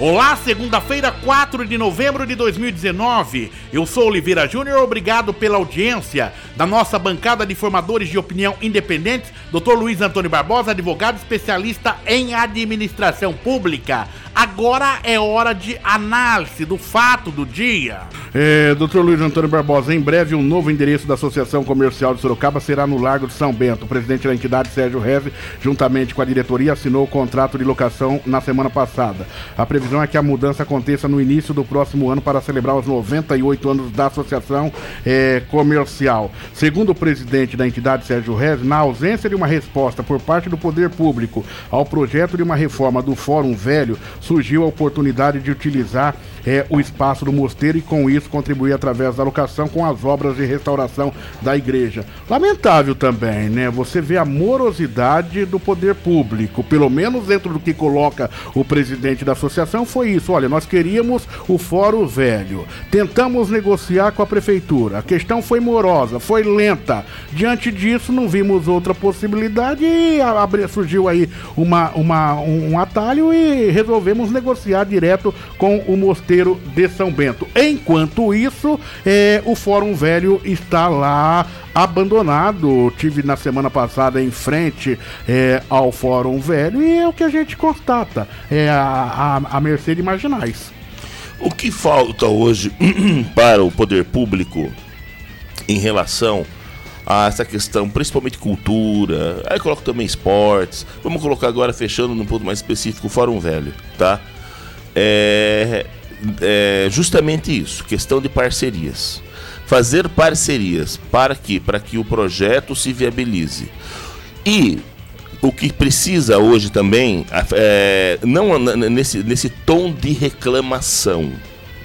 Olá, segunda-feira, 4 de novembro de 2019. Eu sou Oliveira Júnior, obrigado pela audiência da nossa bancada de formadores de opinião independentes, Dr. Luiz Antônio Barbosa, advogado especialista em administração pública. Agora é hora de análise do fato do dia. É, Dr. Luiz Antônio Barbosa, em breve um novo endereço da Associação Comercial de Sorocaba será no Largo de São Bento. O presidente da entidade, Sérgio Reze, juntamente com a diretoria, assinou o contrato de locação na semana passada. A previsão é que a mudança aconteça no início do próximo ano para celebrar os 98 anos da Associação é, Comercial. Segundo o presidente da entidade, Sérgio Rez, na ausência de uma resposta por parte do poder público ao projeto de uma reforma do Fórum Velho, surgiu a oportunidade de utilizar é, o espaço do mosteiro e com isso contribuir através da locação com as obras de restauração da igreja. Lamentável também, né? Você vê a morosidade do poder público, pelo menos dentro do que coloca o presidente da associação foi isso. Olha, nós queríamos o Fórum Velho, tentamos negociar com a prefeitura, a questão foi morosa, foi lenta. Diante disso, não vimos outra possibilidade e surgiu aí uma, uma, um atalho e resolvemos negociar direto com o Mosteiro de São Bento. Enquanto isso, é, o Fórum Velho está lá abandonado. Tive na semana passada em frente é, ao Fórum Velho e é o que a gente constata: é a, a, a mercê de marginais. O que falta hoje para o poder público em relação a essa questão, principalmente cultura, aí coloco também esportes. Vamos colocar agora, fechando num ponto mais específico, o Fórum Velho, tá? É, é justamente isso, questão de parcerias. Fazer parcerias para que, para que o projeto se viabilize. E o que precisa hoje também, é, não nesse, nesse tom de reclamação,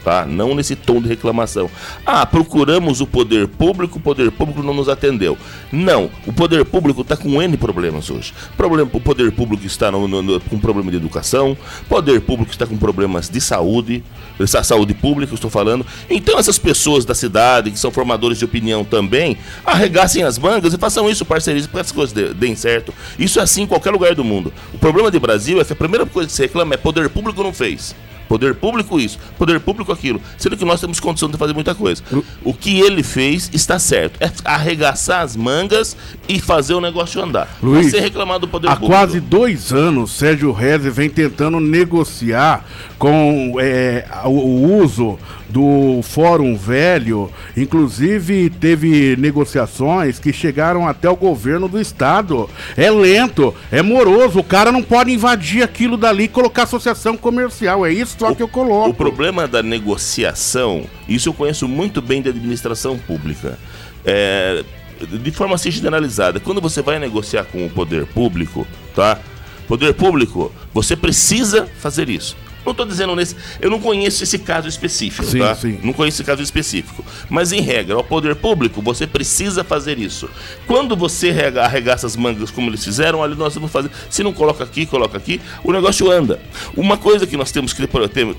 tá? Não nesse tom de reclamação. Ah, procuramos o poder público, o poder público não nos atendeu. Não, o poder público está com N problemas hoje. Problema, o poder público está no, no, no, com problema de educação, o poder público está com problemas de saúde, essa saúde pública, estou falando. Então essas pessoas da cidade, que são formadores de opinião também, arregassem as mangas e façam isso, parceria, para que as coisas deem certo. Isso é assim em qualquer lugar do mundo. O problema de Brasil é que a primeira coisa que se reclama é poder público não fez. Poder público isso, poder público aquilo. Sendo que nós temos condição de fazer muita coisa. O que ele fez está certo. É arregaçar as mangas e fazer o negócio andar. Luiz, ser reclamado do poder há público. Há quase dois anos, Sérgio Reze vem tentando negociar com é, o, o uso do Fórum Velho, inclusive teve negociações que chegaram até o governo do estado. É lento, é moroso, o cara não pode invadir aquilo dali e colocar associação comercial. É isso o, que eu coloco. O problema da negociação, isso eu conheço muito bem da administração pública. É, de forma assim generalizada, quando você vai negociar com o poder público, tá? Poder público, você precisa fazer isso. Não estou dizendo nesse. Eu não conheço esse caso específico, sim, tá? Sim. Não conheço esse caso específico. Mas, em regra, ao poder público, você precisa fazer isso. Quando você arregaça as mangas como eles fizeram, olha, nós vamos fazer. Se não coloca aqui, coloca aqui, o negócio anda. Uma coisa que nós temos que,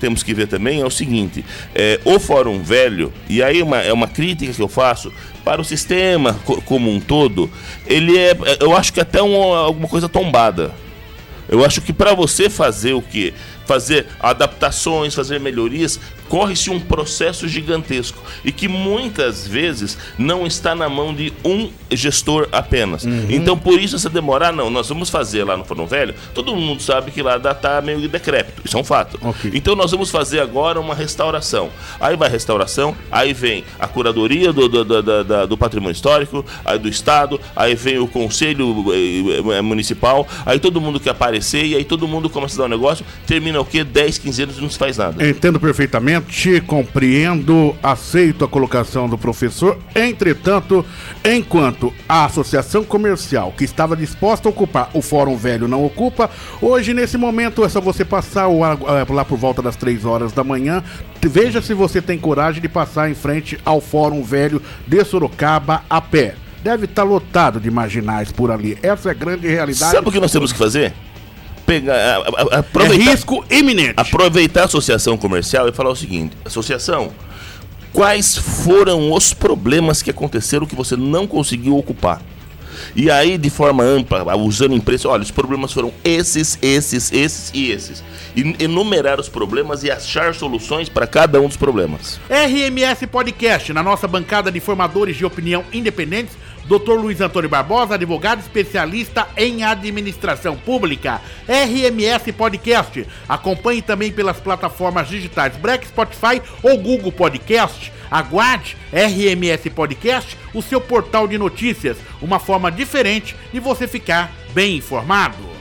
temos que ver também é o seguinte: é, o Fórum Velho, e aí uma, é uma crítica que eu faço para o sistema como um todo, ele é. Eu acho que até um, alguma coisa tombada. Eu acho que para você fazer o que fazer adaptações, fazer melhorias, corre-se um processo gigantesco e que muitas vezes não está na mão de um gestor apenas. Uhum. Então, por isso, essa demorar, não, nós vamos fazer lá no Forno Velho, todo mundo sabe que lá está meio decrépito, isso é um fato. Okay. Então, nós vamos fazer agora uma restauração. Aí vai a restauração, aí vem a curadoria do, do, do, do, do patrimônio histórico, aí do Estado, aí vem o Conselho eh, eh, Municipal, aí todo mundo quer aparecer e aí todo mundo começa a dar um negócio, termina o quê? 10, 15 anos e não se faz nada. Entendo perfeitamente compreendo, aceito a colocação do professor. Entretanto, enquanto a associação comercial que estava disposta a ocupar o Fórum Velho não ocupa, hoje, nesse momento, é só você passar lá por volta das 3 horas da manhã. Veja se você tem coragem de passar em frente ao Fórum Velho de Sorocaba a pé. Deve estar lotado de marginais por ali. Essa é a grande realidade. Sabe o que nós temos que fazer? Pegar, aproveitar, é risco iminente. Aproveitar a associação comercial e falar o seguinte: associação, quais foram os problemas que aconteceram que você não conseguiu ocupar? E aí, de forma ampla, usando imprensa, olha, os problemas foram esses, esses, esses e esses. E enumerar os problemas e achar soluções para cada um dos problemas. RMS Podcast, na nossa bancada de formadores de opinião independentes, Dr. Luiz Antônio Barbosa, advogado especialista em administração pública. RMS Podcast. Acompanhe também pelas plataformas digitais Black Spotify ou Google Podcast. Aguarde RMS Podcast, o seu portal de notícias, uma forma diferente de você ficar bem informado.